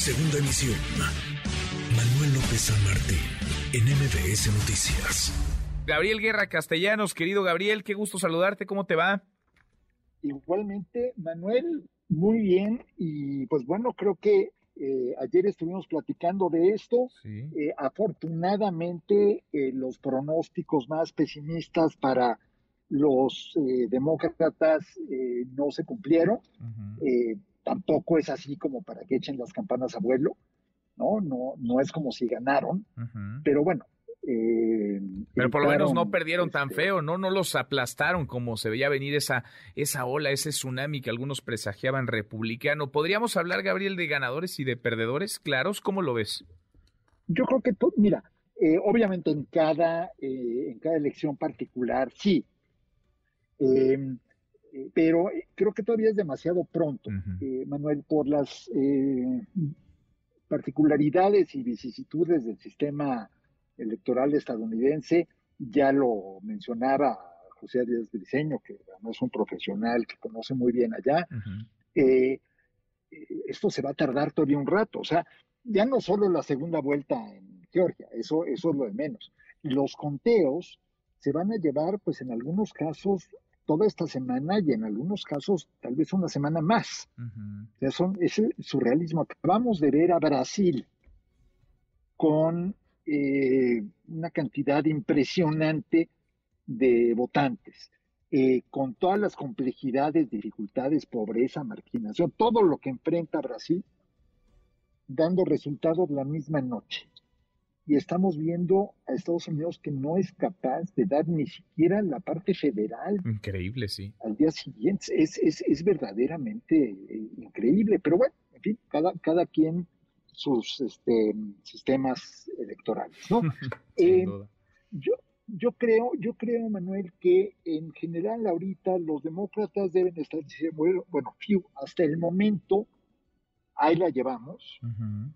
Segunda emisión. Manuel López San Martín, en MBS Noticias. Gabriel Guerra Castellanos, querido Gabriel, qué gusto saludarte, ¿cómo te va? Igualmente, Manuel, muy bien. Y pues bueno, creo que eh, ayer estuvimos platicando de esto. Eh, afortunadamente, eh, los pronósticos más pesimistas para los demócratas no se cumplieron. Tampoco es así como para que echen las campanas a vuelo. No, no, no es como si ganaron. Pero bueno, eh, Pero por lo menos no perdieron tan este, feo, ¿no? No los aplastaron como se veía venir esa, esa ola, ese tsunami que algunos presagiaban republicano. ¿Podríamos hablar, Gabriel, de ganadores y de perdedores claros? ¿Cómo lo ves? Yo creo que, mira, eh, obviamente en cada, eh, en cada elección particular, sí. Em, pero creo que todavía es demasiado pronto, Manuel, por las particularidades y vicisitudes del sistema electoral estadounidense, ya lo mencionaba José Díaz Briceño, que es un profesional que conoce muy bien allá, eh, eh, esto se va a tardar todavía un rato, o sea, ya no solo la segunda vuelta en Georgia, eso, eso es lo de menos. Los conteos se van a llevar, pues en algunos casos, toda esta semana y en algunos casos tal vez una semana más. O sea, son, es surrealismo. Acabamos de ver a Brasil con eh, una cantidad impresionante de votantes, eh, con todas las complejidades, dificultades, pobreza, marginación, todo lo que enfrenta Brasil, dando resultados la misma noche. Y estamos viendo a Estados Unidos que no es capaz de dar ni siquiera la parte federal. Increíble, sí. Al día siguiente. Es, es, es verdaderamente eh, increíble. Pero bueno, en fin, cada, cada quien sus este, sistemas electorales, ¿no? Eh, yo, yo creo, yo creo, Manuel, que en general ahorita los demócratas deben estar diciendo, bueno, hasta el momento ahí la llevamos,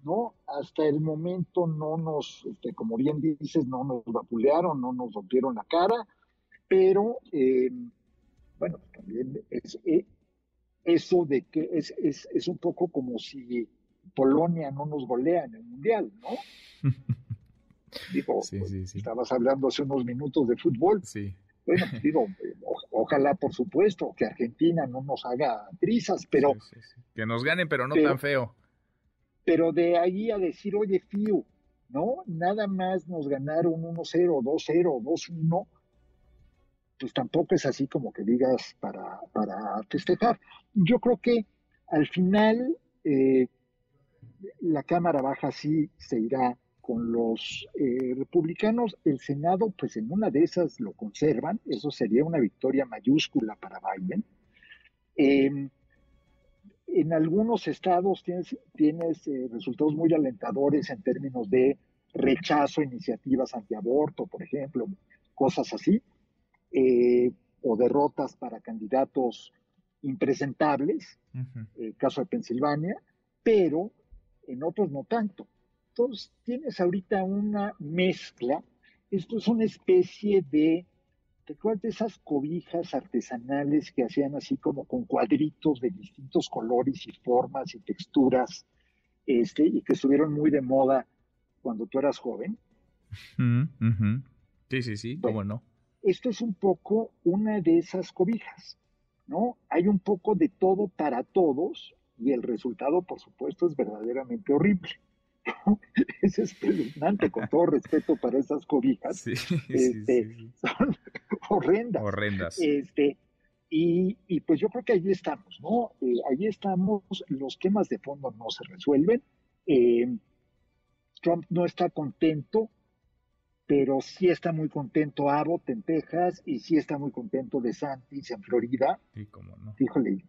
¿no? Hasta el momento no nos, este, como bien dices, no nos vapulearon, no nos rompieron la cara, pero eh, bueno, también es, eh, eso de que es, es, es un poco como si Polonia no nos golea en el Mundial, ¿no? digo, estabas hablando hace unos minutos de fútbol. Sí. Bueno, digo, ojalá, por supuesto, que Argentina no nos haga trizas, pero... que nos ganen, pero no tan feo. Pero de ahí a decir, oye, Fío, ¿no? Nada más nos ganaron 1-0, 2-0, 2-1, pues tampoco es así como que digas para, para festejar. Yo creo que al final eh, la Cámara Baja sí se irá con los eh, republicanos, el Senado, pues en una de esas lo conservan, eso sería una victoria mayúscula para Biden. Em, en algunos estados tienes, tienes eh, resultados muy alentadores en términos de rechazo a iniciativas antiaborto, por ejemplo, cosas así, eh, o derrotas para candidatos impresentables, el caso de Pensilvania, pero en otros no tanto. Entonces, tienes ahorita una mezcla. Esto es una especie de, ¿te acuerdas de esas cobijas artesanales que hacían así como con cuadritos de distintos colores y formas y texturas, este, y que estuvieron muy de moda cuando tú eras joven? Sí, sí, sí, cómo no. Esto es un poco una de esas cobijas, ¿no? Hay un poco de todo para todos, y el resultado, por supuesto, es verdaderamente horrible. es espeluznante, con todo respeto para esas cobijas. Este, son horrendas. Horrendas. Este, y, y, pues yo creo que ahí estamos, ¿no? Eh, ahí estamos, los temas de fondo no se resuelven. Eh, Trump no está contento, pero sí está muy contento Abbott en Texas y sí está muy contento de Santis en Florida. Sí, cómo no. Híjole,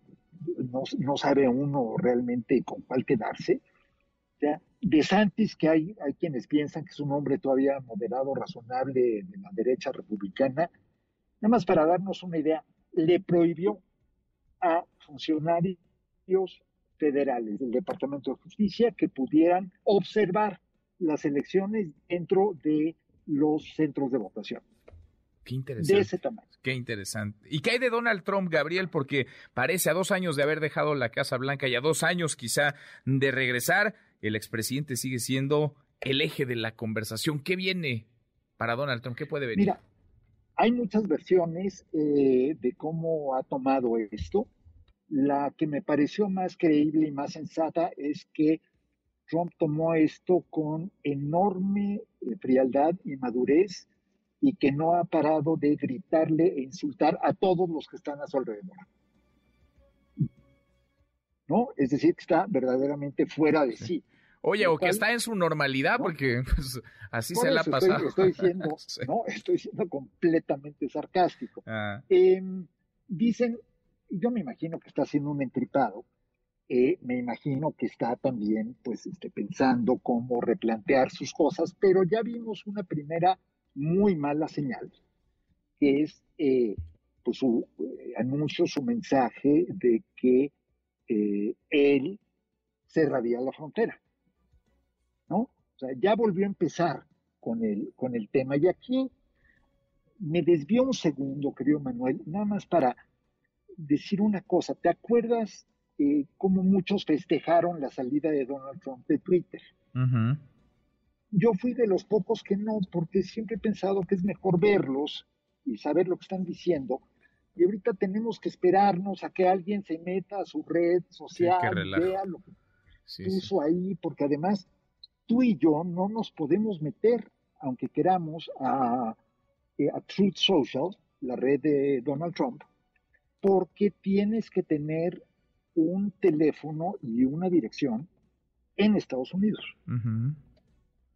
no, sabe uno realmente con cuál quedarse. De Santis, que hay, hay quienes piensan que es un hombre todavía moderado, razonable de la derecha republicana, nada más para darnos una idea, le prohibió a funcionarios federales del Departamento de Justicia que pudieran observar las elecciones dentro de los centros de votación. Qué interesante. Qué interesante. ¿Y qué hay de Donald Trump, Gabriel? Porque parece a dos años de haber dejado la Casa Blanca y a dos años quizá de regresar, el expresidente sigue siendo el eje de la conversación. ¿Qué viene para Donald Trump? ¿Qué puede venir? Mira, hay muchas versiones eh, de cómo ha tomado esto. La que me pareció más creíble y más sensata es que Trump tomó esto con enorme eh, frialdad y madurez y que no ha parado de gritarle e insultar a todos los que están a su alrededor. ¿No? Es decir, que está verdaderamente fuera de sí. Oye, o que está en su normalidad, porque pues, así se la ha pasado. Estoy, siendo, no, estoy siendo completamente sarcástico. Ah. Em, dicen, yo me imagino que está haciendo un entripado, eh, me imagino que está también pues este, pensando cómo replantear sus cosas, pero ya vimos una primera muy mala señal, que es eh, pues su eh, anuncio, su mensaje de que él cerraría la frontera. ¿No? O sea, ya volvió a empezar con el, con el tema. Y aquí me desvió un segundo, querido Manuel, nada más para decir una cosa. ¿Te acuerdas eh, como muchos festejaron la salida de Donald Trump de Twitter. Yo fui de los pocos que no, porque siempre he pensado que es mejor verlos y saber lo que están diciendo. Y ahorita tenemos que esperarnos a que alguien se meta a su red social, vea lo que puso ahí, porque además tú y yo no nos podemos meter, aunque queramos, a, eh, a Truth Social, la red de Donald Trump, porque tienes que tener un teléfono y una dirección en Estados Unidos.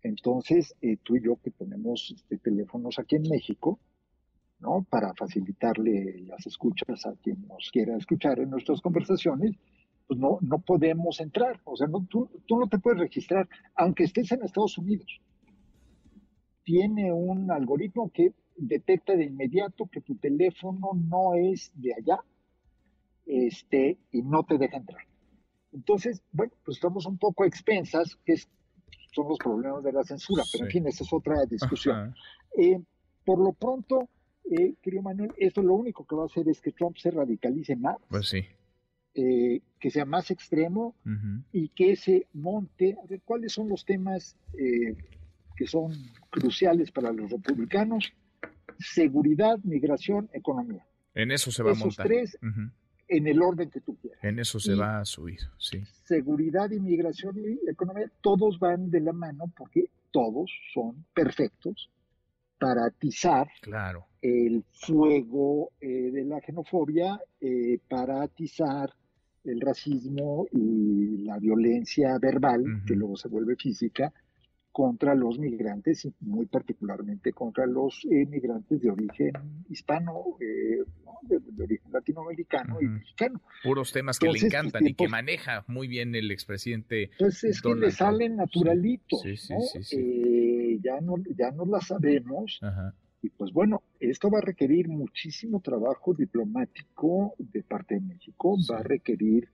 Entonces, eh, tú y yo que tenemos este, teléfonos aquí en México, ¿no? Para facilitarle las escuchas a quien nos quiera escuchar en nuestras conversaciones, pues no, no podemos entrar. O sea, no, tú, tú no te puedes registrar, aunque estés en Estados Unidos. Tiene un algoritmo que detecta de inmediato que tu teléfono no es de allá, este, y no te deja entrar. Entonces, bueno, pues estamos un poco expensas, que son los problemas de la censura, pero en fin, esa es otra discusión. Eh, por lo pronto, eh, querido Manuel, esto lo único que va a hacer es que Trump se radicalice más. Pues sí. Eh, que sea más extremo y que se monte, a ver, ¿cuáles son los temas eh, que son cruciales para los republicanos? Seguridad, migración, economía. En eso se va a montar. Tres, en el orden que tú quieras. En eso se va a subir, sí. Seguridad, inmigración y economía, todos van de la mano porque todos son perfectos para atizar claro. el fuego eh, de la xenofobia, eh, para atizar el racismo y la violencia verbal, que luego se vuelve física, contra los migrantes y muy particularmente contra los migrantes de origen hispano, eh, de, origen latinoamericano y mexicano. Puros temas que le encantan y que maneja muy bien el expresidente. Pues es que le salen naturalitos, eh, ya, no, ya no la sabemos. Y pues bueno, esto va a requerir muchísimo trabajo diplomático de parte de México, va a requerir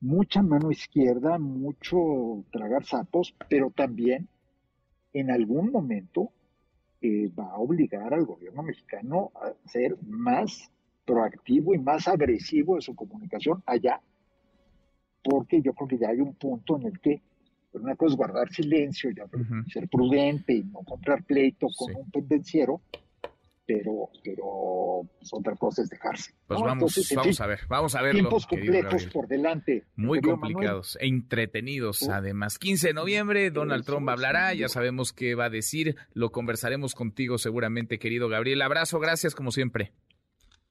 mucha mano izquierda, mucho tragar sapos, pero también en algún momento eh, va a obligar al gobierno mexicano a ser más proactivo y más agresivo en su comunicación allá, porque yo creo que ya hay un punto en el que una cosa es guardar silencio, ya ser prudente y no comprar pleito con un pendenciero, pero, pero pues, otra cosa es dejarse. Pues vamos, vamos a ver, vamos a ver. Tiempos complejos por delante. Muy complicados e entretenidos, además. 15 de noviembre, Donald Trump hablará, ya sabemos qué va a decir, lo conversaremos contigo seguramente, querido Gabriel. Abrazo, gracias como siempre.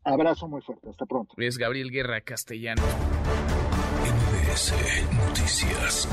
Abrazo muy fuerte, hasta pronto. Es Gabriel Guerra Castellano. NBS Noticias.